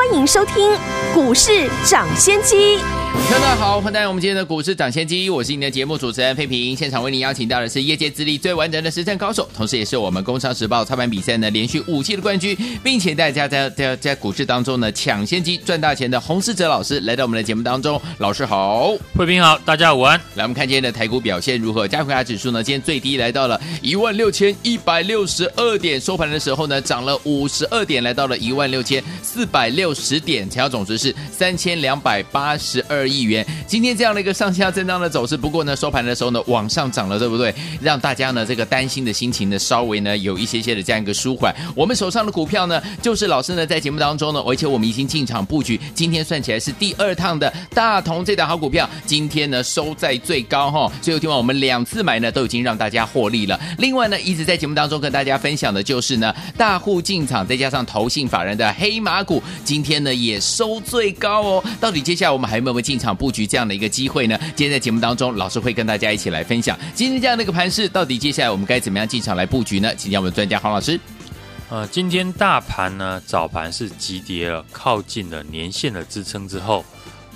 欢迎收听股市涨先机。大家好，欢迎来到我们今天的股市涨先机，我是你的节目主持人费平。现场为您邀请到的是业界资历最完整的实战高手，同时也是我们工商时报操盘比赛呢连续五期的冠军，并且大家在在在股市当中呢抢先机赚大钱的洪世哲老师来到我们的节目当中。老师好，费平好，大家午安。来，我们看今天的台股表现如何？加权指数呢，今天最低来到了一万六千一百六十二点，收盘的时候呢涨了五十二点，来到了一万六千四百六十点，成交总值是三千两百八十二亿元。今天这样的一个上下震荡的走势，不过呢，收盘的时候呢，往上涨了，对不对？让大家呢这个担心的心情呢，稍微呢有一些些的这样一个舒缓。我们手上的股票呢，就是老师呢在节目当中呢，而且我们已经进场布局，今天算起来是第二趟的大同这档好股票，今天呢收在最高哈。所以听完我们两次买呢，都已经让大家获利了。另外呢，一直在节目当中跟大家分享的就是呢，大户进场再加上投信法人的黑马股，今天呢也收最高哦。到底接下来我们还有没有进场布局这样的一个机会呢？今天在节目当中，老师会跟大家一起来分享今天这样的一个盘势，到底接下来我们该怎么样进场来布局呢？请教我们的专家黄老师。呃，今天大盘呢早盘是急跌了，靠近了年线的支撑之后，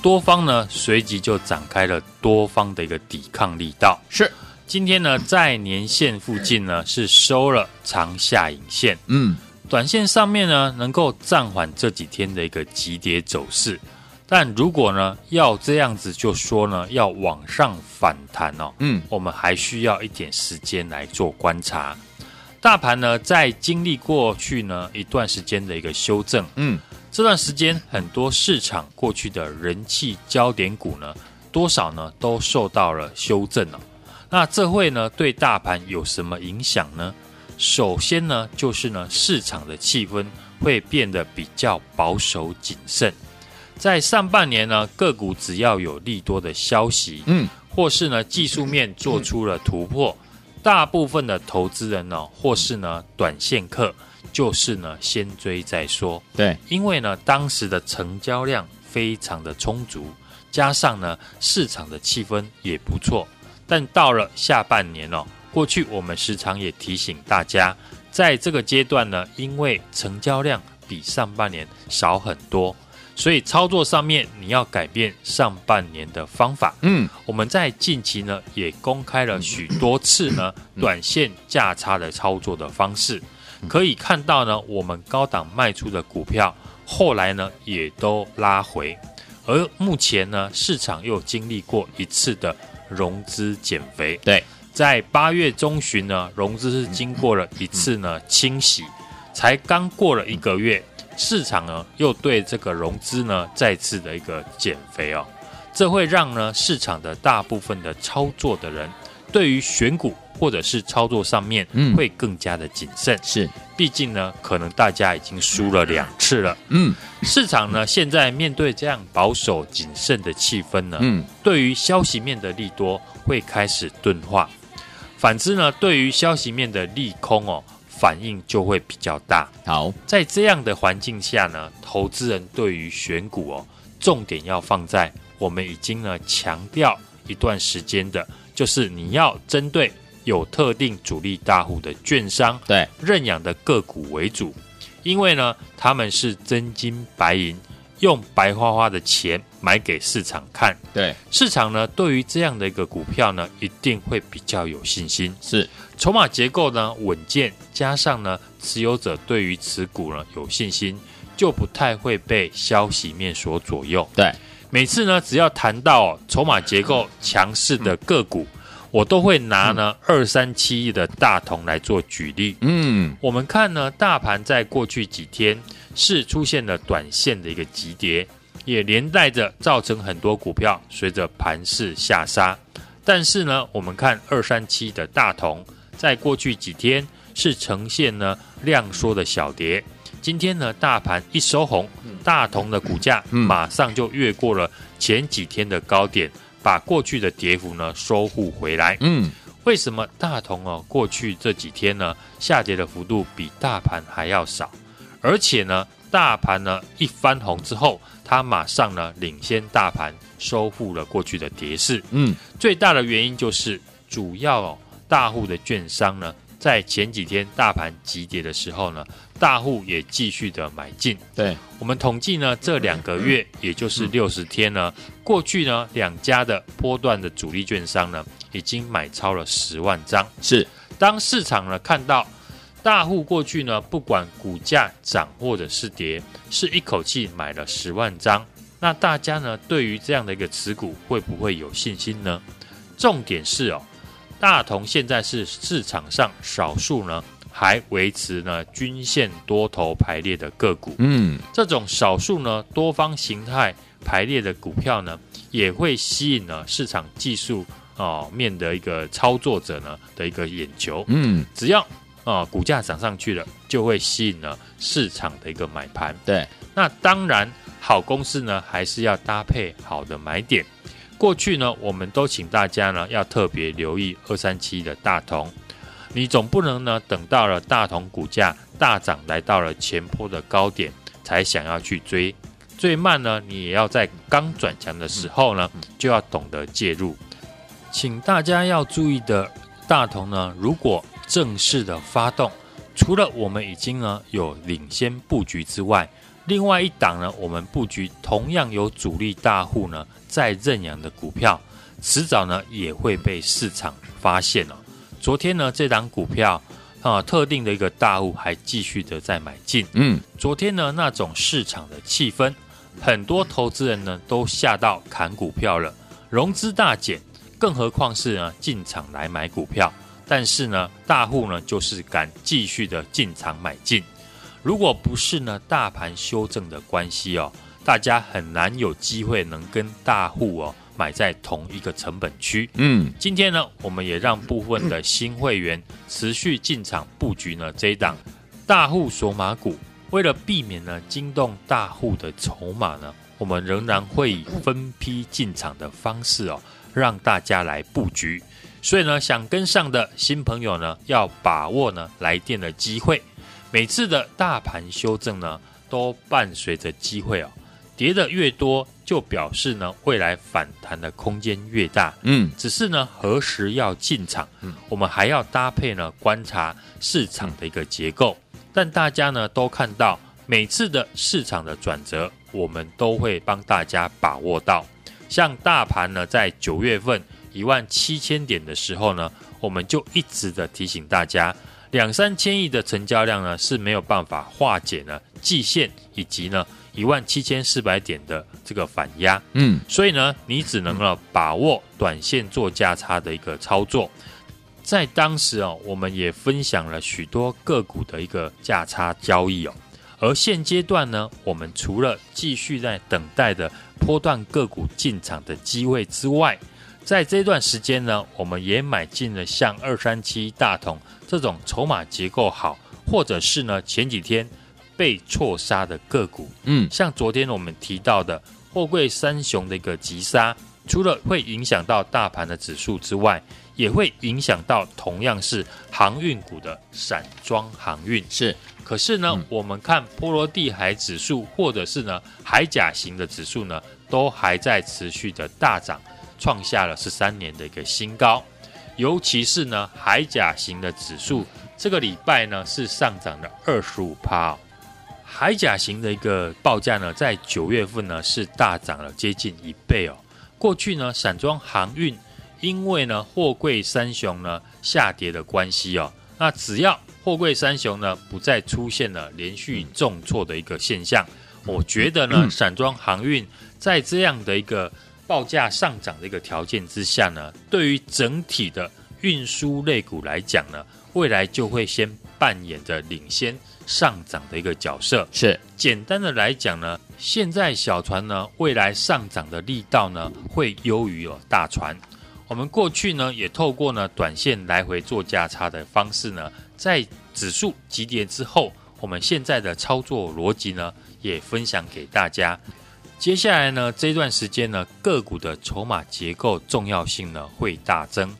多方呢随即就展开了多方的一个抵抗力道。是，今天呢在年线附近呢是收了长下影线，嗯，短线上面呢能够暂缓这几天的一个急跌走势。但如果呢，要这样子就说呢，要往上反弹哦，嗯，我们还需要一点时间来做观察。大盘呢，在经历过去呢一段时间的一个修正，嗯，这段时间很多市场过去的人气焦点股呢，多少呢都受到了修正了哦。那这会呢对大盘有什么影响呢？首先呢，就是呢市场的气氛会变得比较保守谨慎。在上半年呢，个股只要有利多的消息，嗯，或是呢技术面做出了突破，大部分的投资人呢，或是呢短线客，就是呢先追再说。对，因为呢当时的成交量非常的充足，加上呢市场的气氛也不错。但到了下半年哦，过去我们时常也提醒大家，在这个阶段呢，因为成交量比上半年少很多。所以操作上面你要改变上半年的方法。嗯，我们在近期呢也公开了许多次呢 短线价差的操作的方式，可以看到呢我们高档卖出的股票后来呢也都拉回，而目前呢市场又经历过一次的融资减肥。对，在八月中旬呢融资是经过了一次呢清洗，才刚过了一个月。市场呢又对这个融资呢再次的一个减肥哦，这会让呢市场的大部分的操作的人对于选股或者是操作上面会更加的谨慎。是，毕竟呢可能大家已经输了两次了。嗯，市场呢现在面对这样保守谨慎的气氛呢，嗯，对于消息面的利多会开始钝化，反之呢对于消息面的利空哦。反应就会比较大。好，在这样的环境下呢，投资人对于选股哦，重点要放在我们已经呢强调一段时间的，就是你要针对有特定主力大户的券商对认养的个股为主，因为呢他们是真金白银，用白花花的钱买给市场看。对，市场呢对于这样的一个股票呢，一定会比较有信心。是。筹码结构呢稳健，加上呢持有者对于持股呢有信心，就不太会被消息面所左右。对，每次呢只要谈到哦，筹码结构强势的个股，嗯、我都会拿呢二三七亿的大同来做举例。嗯，我们看呢大盘在过去几天是出现了短线的一个急跌，也连带着造成很多股票随着盘势下杀。但是呢，我们看二三七的大同。在过去几天是呈现呢量缩的小跌，今天呢大盘一收红，大同的股价马上就越过了前几天的高点，把过去的跌幅呢收复回来。嗯，为什么大同哦过去这几天呢下跌的幅度比大盘还要少？而且呢，大盘呢一翻红之后，它马上呢领先大盘收复了过去的跌势。嗯，最大的原因就是主要哦大户的券商呢，在前几天大盘急跌的时候呢，大户也继续的买进。对，我们统计呢，这两个月也就是六十天呢，过去呢两家的波段的主力券商呢，已经买超了十万张。是，当市场呢看到。大户过去呢，不管股价涨或者是跌，是一口气买了十万张。那大家呢，对于这样的一个持股，会不会有信心呢？重点是哦，大同现在是市场上少数呢，还维持呢均线多头排列的个股。嗯，这种少数呢多方形态排列的股票呢，也会吸引了市场技术哦面的一个操作者呢的一个眼球。嗯，只要。啊、哦，股价涨上去了，就会吸引了市场的一个买盘。对，那当然，好公司呢，还是要搭配好的买点。过去呢，我们都请大家呢，要特别留意二三七的大同。你总不能呢，等到了大同股价大涨，来到了前坡的高点，才想要去追。最慢呢，你也要在刚转强的时候呢，就要懂得介入。请大家要注意的，大同呢，如果正式的发动，除了我们已经呢有领先布局之外，另外一档呢，我们布局同样有主力大户呢在认养的股票，迟早呢也会被市场发现了。昨天呢，这档股票啊，特定的一个大户还继续的在买进。嗯，昨天呢那种市场的气氛，很多投资人呢都吓到砍股票了，融资大减，更何况是呢进场来买股票。但是呢，大户呢就是敢继续的进场买进。如果不是呢大盘修正的关系哦，大家很难有机会能跟大户哦买在同一个成本区。嗯，今天呢，我们也让部分的新会员持续进场布局呢这一档大户索马股。为了避免呢惊动大户的筹码呢，我们仍然会以分批进场的方式哦，让大家来布局。所以呢，想跟上的新朋友呢，要把握呢来电的机会。每次的大盘修正呢，都伴随着机会哦。跌的越多，就表示呢未来反弹的空间越大。嗯，只是呢何时要进场，嗯，我们还要搭配呢观察市场的一个结构。但大家呢都看到，每次的市场的转折，我们都会帮大家把握到。像大盘呢，在九月份。一万七千点的时候呢，我们就一直的提醒大家，两三千亿的成交量呢是没有办法化解呢季线以及呢一万七千四百点的这个反压，嗯，所以呢你只能呢把握短线做价差的一个操作。在当时哦，我们也分享了许多个股的一个价差交易哦，而现阶段呢，我们除了继续在等待的波段个股进场的机会之外，在这段时间呢，我们也买进了像二三七大同这种筹码结构好，或者是呢前几天被错杀的个股。嗯，像昨天我们提到的货柜三雄的一个急杀，除了会影响到大盘的指数之外，也会影响到同样是航运股的散装航运。是，可是呢，嗯、我们看波罗的海指数或者是呢海甲型的指数呢，都还在持续的大涨。创下了十三年的一个新高，尤其是呢海甲型的指数，这个礼拜呢是上涨了二十五趴。海甲型的一个报价呢，在九月份呢是大涨了接近一倍哦。过去呢散装航运因为呢货柜三雄呢下跌的关系哦，那只要货柜三雄呢不再出现了连续重挫的一个现象，我觉得呢散装航运在这样的一个报价上涨的一个条件之下呢，对于整体的运输类股来讲呢，未来就会先扮演着领先上涨的一个角色。是简单的来讲呢，现在小船呢，未来上涨的力道呢，会优于有大船。我们过去呢，也透过呢短线来回做价差的方式呢，在指数急跌之后，我们现在的操作逻辑呢，也分享给大家。接下来呢，这段时间呢，个股的筹码结构重要性呢会大增，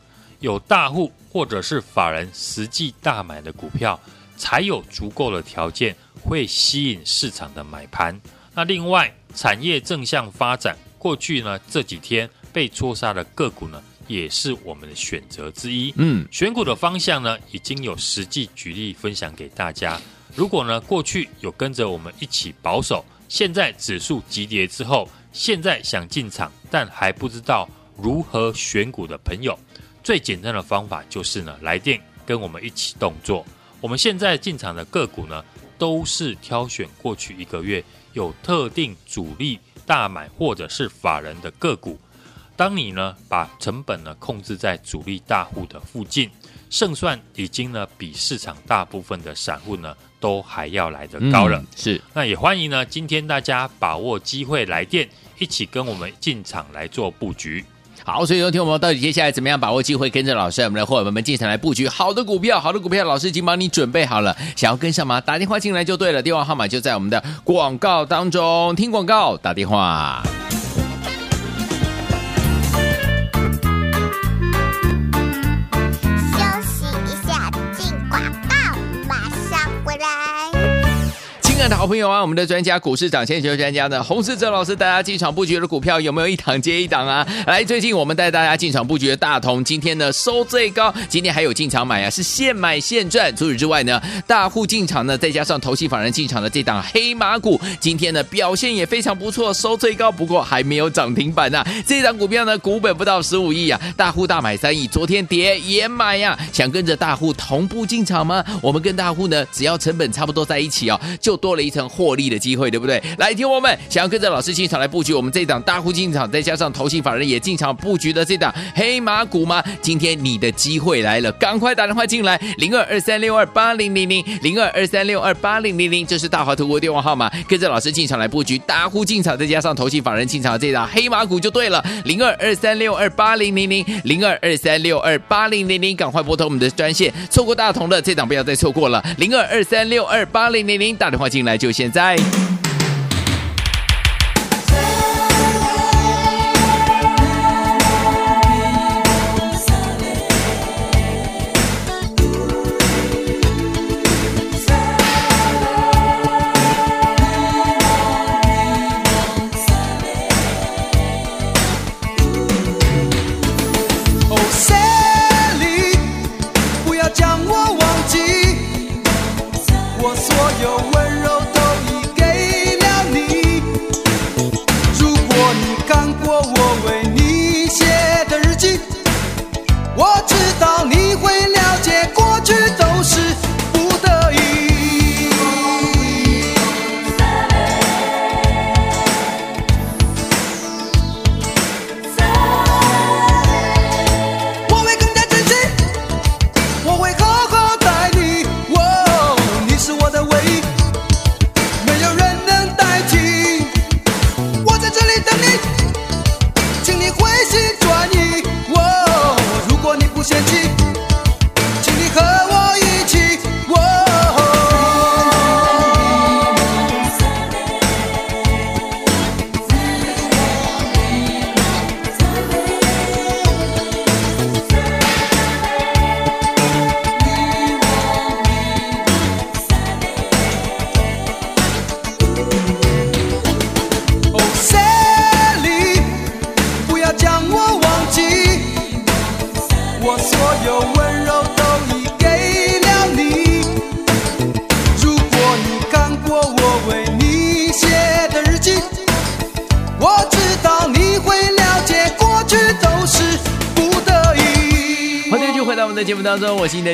有大户或者是法人实际大买的股票，才有足够的条件会吸引市场的买盘。那另外，产业正向发展，过去呢这几天被戳杀的个股呢，也是我们的选择之一。嗯，选股的方向呢，已经有实际举例分享给大家。如果呢过去有跟着我们一起保守，现在指数急跌之后，现在想进场但还不知道如何选股的朋友，最简单的方法就是呢来电跟我们一起动作。我们现在进场的个股呢，都是挑选过去一个月。有特定主力大买或者是法人的个股，当你呢把成本呢控制在主力大户的附近，胜算已经呢比市场大部分的散户呢都还要来得高了。嗯、是，那也欢迎呢今天大家把握机会来电，一起跟我们进场来做布局。好，所以有听我们到底接下来怎么样把握机会，跟着老师，我们的伙伴们进场来布局好的股票，好的股票，老师已经帮你准备好了，想要跟上吗？打电话进来就对了，电话号码就在我们的广告当中，听广告打电话。的好朋友啊，我们的专家股市涨先球专家呢，洪世哲老师，大家进场布局的股票有没有一档接一档啊？来，最近我们带大家进场布局的大同，今天呢收最高，今天还有进场买啊，是现买现赚。除此之外呢，大户进场呢，再加上投信法人进场的这档黑马股，今天呢表现也非常不错，收最高，不过还没有涨停板呐、这档股票呢，股本不到十五亿啊，大户大买三亿，昨天跌也买呀、啊。想跟着大户同步进场吗？我们跟大户呢，只要成本差不多在一起哦，就多了一层获利的机会，对不对？来听我们想要跟着老师进场来布局我们这档大户进场，再加上投信法人也进场布局的这档黑马股吗？今天你的机会来了，赶快打电话进来，零二二三六二八零零零零二二三六二八零零零，这是大华投顾电话号码，跟着老师进场来布局大户进场，再加上投信法人进场这档黑马股就对了，零二二三六二八零零零零二二三六二八零零零，赶快拨通我们的专线，错过大同的这档不要再错过了，零二二三六二八零零零，打电话进来就。现。在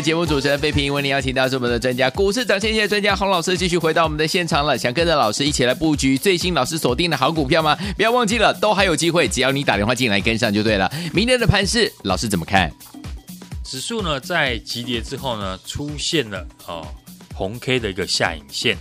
节目主持人费平，为您邀请到是我们的专家，股市涨先机专家洪老师，继续回到我们的现场了。想跟着老师一起来布局最新老师锁定的好股票吗？不要忘记了，都还有机会，只要你打电话进来跟上就对了。明天的盘市，老师怎么看？指数呢，在急跌之后呢，出现了哦红 K 的一个下影线。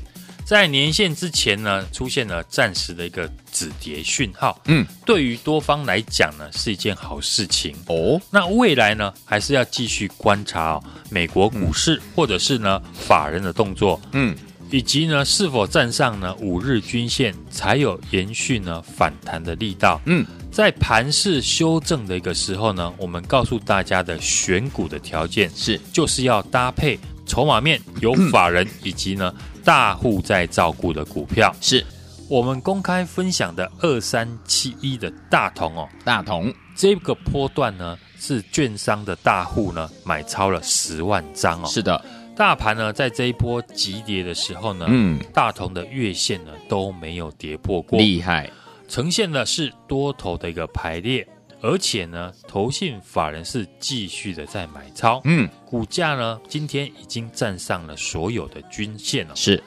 在年线之前呢，出现了暂时的一个止跌讯号。嗯，对于多方来讲呢，是一件好事情哦。那未来呢，还是要继续观察哦，美国股市或者是呢法人的动作。嗯，以及呢是否站上呢五日均线，才有延续呢反弹的力道。嗯，在盘势修正的一个时候呢，我们告诉大家的选股的条件是，就是要搭配筹码面有法人以及呢大户在照顾的股票。是。我们公开分享的二三七一的大同哦，大同。这个波段呢是券商的大户呢买超了十万张哦。是的，大盘呢在这一波急跌的时候呢，嗯，大同的月线呢都没有跌破过，厉害。呈现的是多头的一个排列，而且呢，投信法人是继续的在买超，嗯，股价呢今天已经站上了所有的均线了。是，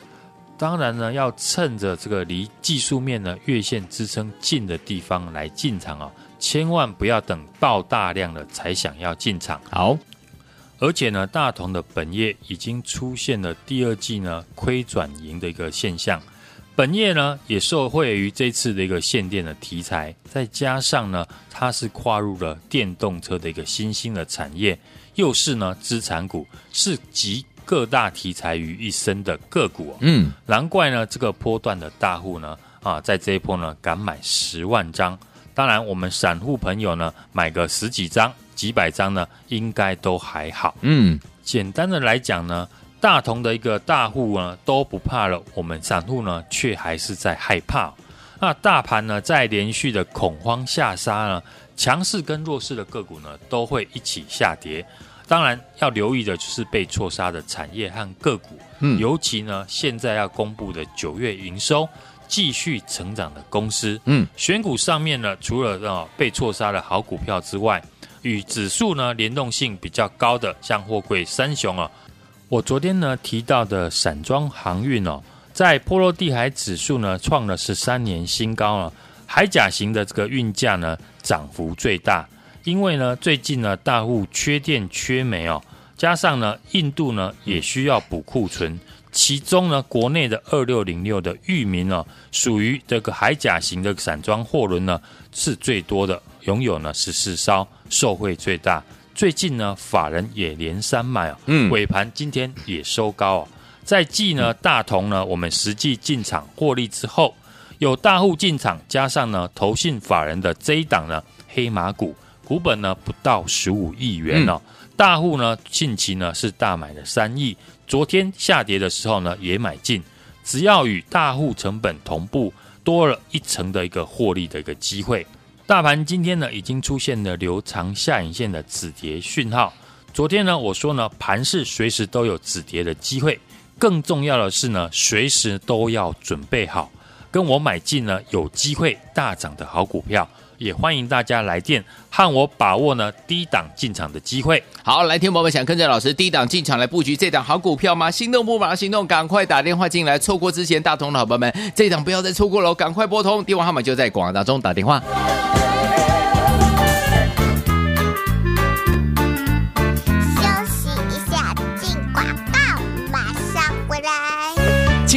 当然呢，要趁着这个离技术面呢月线支撑近的地方来进场啊，千万不要等爆大量了才想要进场。好，而且呢，大同的本业已经出现了第二季呢亏转盈的一个现象。本业呢也受惠于这次的一个限电的题材，再加上呢它是跨入了电动车的一个新兴的产业，又是呢资产股，是集各大题材于一身的个股哦。嗯，难怪呢这个波段的大户呢啊在这一波呢敢买十万张，当然我们散户朋友呢买个十几张、几百张呢应该都还好。嗯，简单的来讲呢。大同的一个大户呢都不怕了，我们散户呢却还是在害怕。那大盘呢在连续的恐慌下杀呢，强势跟弱势的个股呢都会一起下跌。当然要留意的就是被错杀的产业和个股，嗯，尤其呢现在要公布的九月营收继续成长的公司，嗯，选股上面呢除了啊被错杀的好股票之外，与指数呢联动性比较高的，像货柜三雄啊。我昨天呢提到的散装航运哦，在波罗的海指数呢创了十三年新高了，海甲型的这个运价呢涨幅最大，因为呢最近呢大户缺电缺煤哦，加上呢印度呢也需要补库存，其中呢国内的二六零六的裕民呢属于这个海甲型的散装货轮呢是最多的，拥有呢十四艘，受惠最大。最近呢，法人也连三买哦，嗯，尾盘今天也收高啊。在继呢大同呢，我们实际进场获利之后，有大户进场，加上呢投信法人的这一档呢黑马股，股本呢不到十五亿元哦。大户呢近期呢是大买了三亿，昨天下跌的时候呢也买进，只要与大户成本同步，多了一成的一个获利的一个机会。大盘今天呢，已经出现了留长下影线的止跌讯号。昨天呢，我说呢，盘是随时都有止跌的机会。更重要的是呢，随时都要准备好，跟我买进呢有机会大涨的好股票。也欢迎大家来电和我把握呢低档进场的机会。好，来听友们想跟着老师低档进场来布局这档好股票吗？心动不马上行动，赶快打电话进来，错过之前大同的好朋友们，这档不要再错过了，赶快拨通电话号码就在广告当中打电话。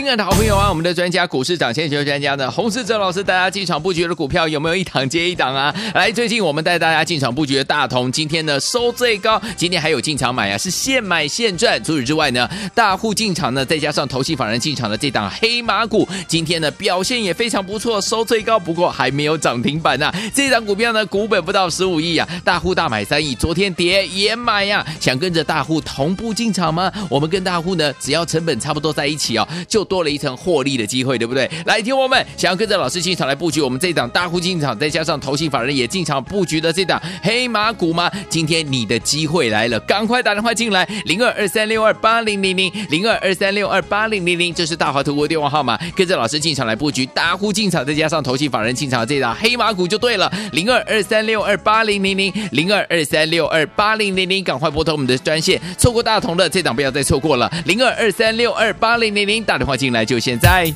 亲爱的好朋友啊，我们的专家股市涨先球专家呢，洪世哲老师，大家进场布局的股票有没有一档接一档啊？来，最近我们带大家进场布局的大同，今天呢收最高，今天还有进场买啊，是现买现赚。除此之外呢，大户进场呢，再加上投信法人进场的这档黑马股，今天呢表现也非常不错，收最高，不过还没有涨停板呐、这档股票呢，股本不到十五亿啊，大户大买三亿，昨天跌也买呀、啊。想跟着大户同步进场吗？我们跟大户呢，只要成本差不多在一起哦，就多。多了一层获利的机会，对不对？来，听我们想要跟着老师进场来布局我们这档大户进场，再加上投信法人也进场布局的这档黑马股吗？今天你的机会来了，赶快打电话进来，零二二三六二八零零零，零二二三六二八零零零，这是大华投顾电话号码，跟着老师进场来布局大户进场，再加上投信法人进场的这档黑马股就对了，零二二三六二八零零零，零二二三六二八零零零，赶快拨通我们的专线，错过大同的这档不要再错过了，零二二三六二八零零零，打电话进。进来就现在！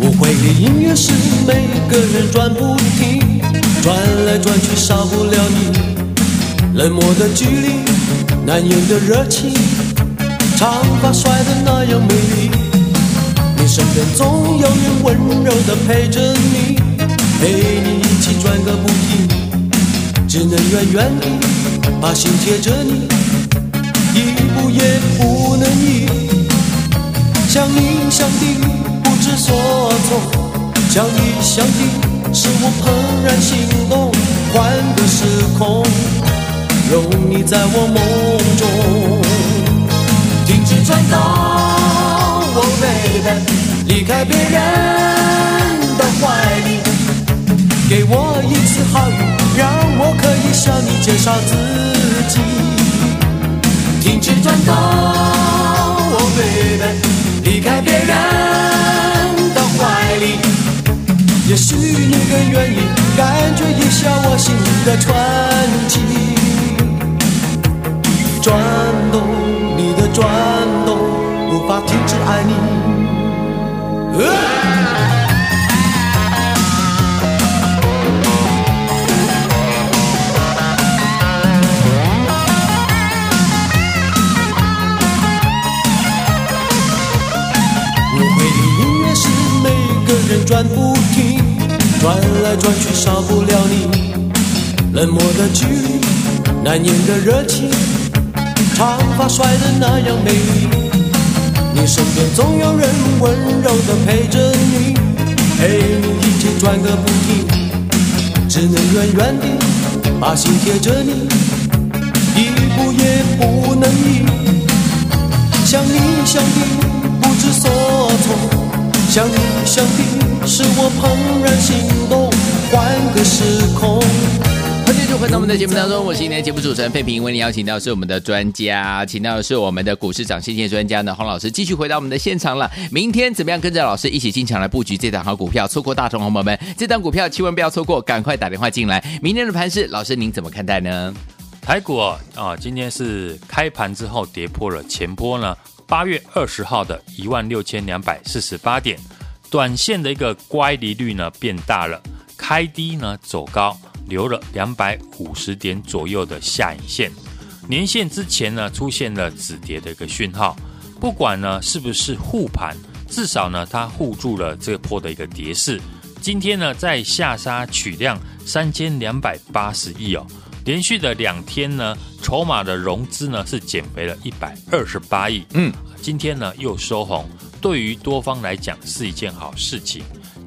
我会的音乐是每个人转不停，转来转去少不了你，冷漠的距离。难掩的热情，长发甩得那样美丽。你身边总有人温柔的陪着你，陪你一起转个不停，只能远远地把心贴着你，一步也不能移。想你想的不知所措，想你想的是我怦然心动，换个时空，有你在我梦中，停止转动。Oh baby，离开别人的怀里，给我一次好运，让我可以向你介绍自己。停止转动，Oh baby，离开别人的怀里，也许你更愿意感觉一下我心里的传奇。转动你的转动。无法停止爱你。我会的音乐是每个人转不停，转来转去少不了你。冷漠的距离，难言的热情，长发甩得那样美丽。你身边总有人温柔地陪着你，陪你一起转个不停，只能远远地把心贴着你，一步也不能移。想你想的不知所措，想你想的是我怦然心动，换个时空。就回到我们的节目当中，我是今天节目主持人费平，为您邀请到是我们的专家，请到的是我们的股市涨先机专家呢，洪老师，继续回到我们的现场了。明天怎么样跟着老师一起进场来布局这档好股票？错过大同红宝们，这档股票千万不要错过，赶快打电话进来。明天的盘势，老师您怎么看待呢？台股啊，啊，今天是开盘之后跌破了前波呢，八月二十号的一万六千两百四十八点，短线的一个乖离率呢变大了，开低呢走高。留了两百五十点左右的下影线，年线之前呢出现了止跌的一个讯号，不管呢是不是护盘，至少呢它护住了这波的一个跌势。今天呢在下杀取量三千两百八十亿哦，连续的两天呢筹码的融资呢是减肥了一百二十八亿，嗯，今天呢又收红，对于多方来讲是一件好事情。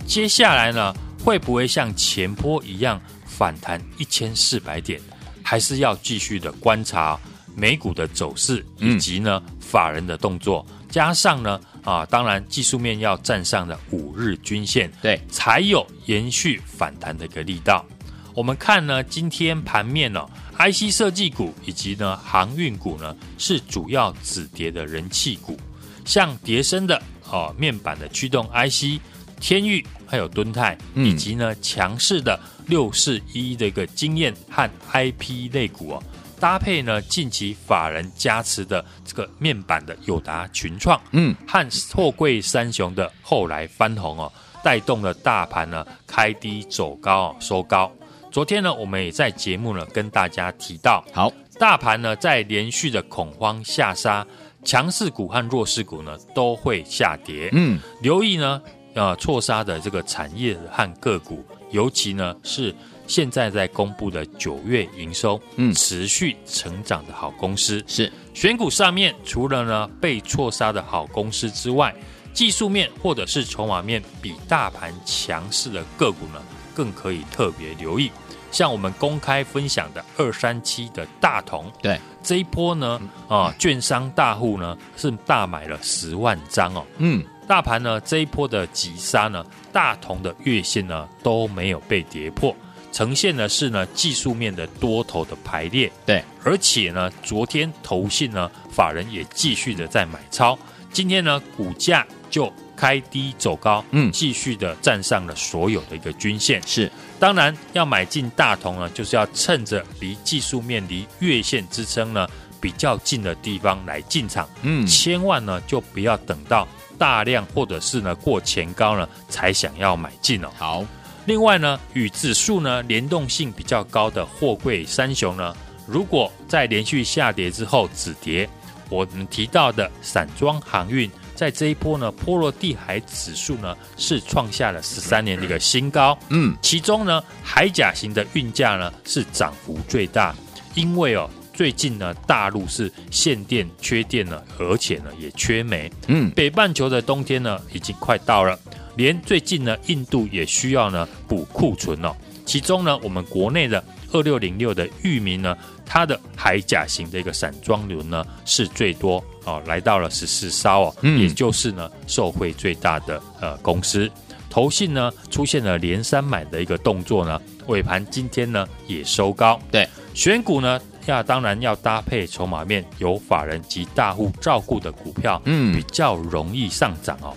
接下来呢会不会像前波一样？反弹一千四百点，还是要继续的观察美股的走势，以及呢法人的动作，加上呢啊，当然技术面要站上的五日均线，对，才有延续反弹的一个力道。我们看呢，今天盘面呢、哦，IC 设计股以及呢航运股呢是主要止跌的人气股，像跌升的哦面板的驱动 IC。天域还有敦泰，以及呢强势的六四一的一个经验和 IP 类股哦，搭配呢近期法人加持的这个面板的友达群创，嗯，和货柜三雄的后来翻红哦，带动了大盘呢开低走高收高。昨天呢，我们也在节目呢跟大家提到，好，大盘呢在连续的恐慌下杀，强势股和弱势股呢都会下跌，嗯，留意呢。呃，错杀的这个产业和个股，尤其呢是现在在公布的九月营收，嗯，持续成长的好公司。是。选股上面，除了呢被错杀的好公司之外，技术面或者是筹码面比大盘强势的个股呢，更可以特别留意。像我们公开分享的二三七的大同，对。这一波呢，啊，券商大户呢是大买了十万张哦，嗯。大盘呢这一波的急杀呢，大同的月线呢都没有被跌破，呈现的是呢技术面的多头的排列。对，而且呢昨天投信呢法人也继续的在买超，今天呢股价就开低走高，嗯，继续的站上了所有的一个均线。是，当然要买进大同呢，就是要趁着离技术面离月线支撑呢比较近的地方来进场。嗯，千万呢就不要等到。大量或者是呢过前高呢才想要买进哦。好，另外呢与指数呢联动性比较高的货柜三雄呢，如果在连续下跌之后止跌，我们提到的散装航运在这一波呢，波罗的海指数呢是创下了十三年的一个新高。嗯，其中呢，海甲型的运价呢是涨幅最大，因为哦，最近呢大陆是限电缺电了，而且呢也缺煤。嗯，北半球的冬天呢已经快到了，连最近呢印度也需要呢补库存哦。其中呢，我们国内的二六零六的域名呢，它的海甲型的一个散装轮呢是最多哦，来到了十四艘哦，嗯，也就是呢受惠最大的呃公司。投信呢出现了连三买的一个动作呢，尾盘今天呢也收高。对，选股呢要当然要搭配筹码面有法人及大户照顾的股票，嗯比较容易上涨哦。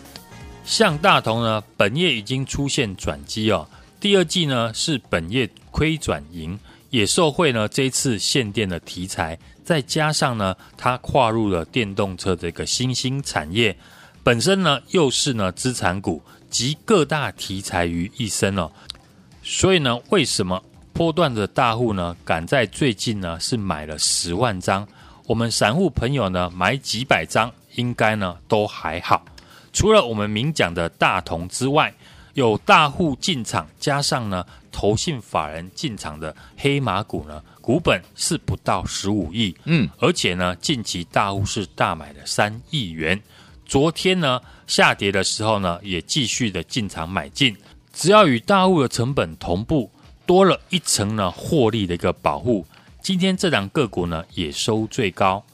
像大同呢，本业已经出现转机哦。第二季呢是本业亏转盈，也受惠呢这一次限电的题材，再加上呢它跨入了电动车的一个新兴产业，本身呢又是呢资产股集各大题材于一身哦，所以呢为什么波段的大户呢赶在最近呢是买了十万张，我们散户朋友呢买几百张应该呢都还好，除了我们明讲的大同之外。有大户进场，加上呢投信法人进场的黑马股呢，股本是不到十五亿，嗯，而且呢近期大户是大买了三亿元，昨天呢下跌的时候呢也继续的进场买进，只要与大户的成本同步，多了一层呢获利的一个保护。今天这档个股呢也收最高，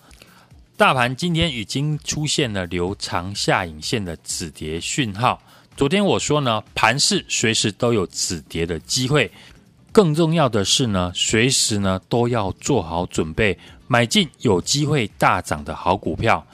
大盘今天已经出现了留长下影线的止跌讯号。昨天我说呢，盘市随时都有止跌的机会，更重要的是呢，随时呢都要做好准备，买进有机会大涨的好股票。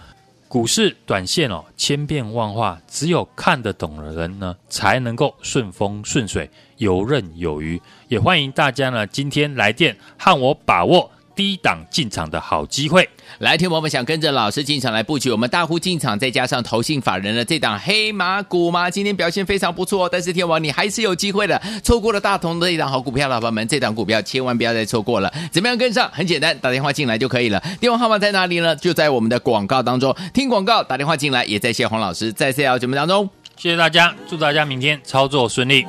股市短线哦，千变万化，只有看得懂的人呢，才能够顺风顺水，游刃有余。也欢迎大家呢，今天来电和我把握低档进场的好机会。来，听我们想跟着老师进场来布局，我们大户进场，再加上投信法人的这档黑马股吗？今天表现非常不错，但是天王你还是有机会的，错过了大同的一档好股票，老板们，这档股票千万不要再错过了。怎么样跟上？很简单，打电话进来就可以了。电话号码在哪里呢？就在我们的广告当中，听广告打电话进来，也在谢黄老师在 C L 节目当中。谢谢大家，祝大家明天操作顺利。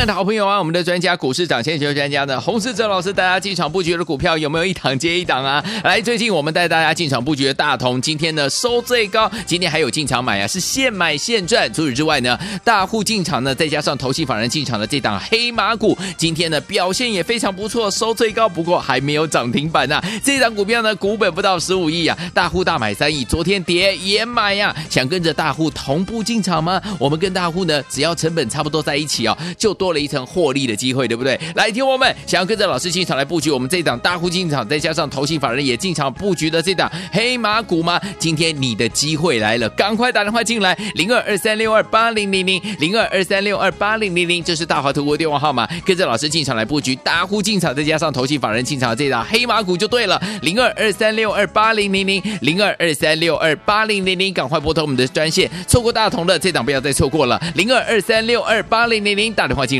爱的好朋友啊，我们的专家股市涨先学专家呢，洪世哲老师大家进场布局的股票有没有一档接一档啊？来，最近我们带大家进场布局的大同，今天呢收最高，今天还有进场买啊，是现买现赚。除此之外呢，大户进场呢，再加上投信法人进场的这档黑马股，今天呢表现也非常不错，收最高，不过还没有涨停板啊。这档股票呢，股本不到十五亿啊，大户大买三亿，昨天跌也买呀、啊。想跟着大户同步进场吗？我们跟大户呢，只要成本差不多在一起哦，就多多了一层获利的机会，对不对？来，听我们想要跟着老师进场来布局我们这档大户进场，再加上投信法人也进场布局的这档黑马股吗？今天你的机会来了，赶快打电话进来，零二二三六二八零零零零二二三六二八零零零，这是大华投顾电话号码，跟着老师进场来布局大户进场，再加上投信法人进场的这档黑马股就对了，零二二三六二八零零零零二二三六二八零零零，赶快拨通我们的专线，错过大同的这档不要再错过了，零二二三六二八零零零，打电话进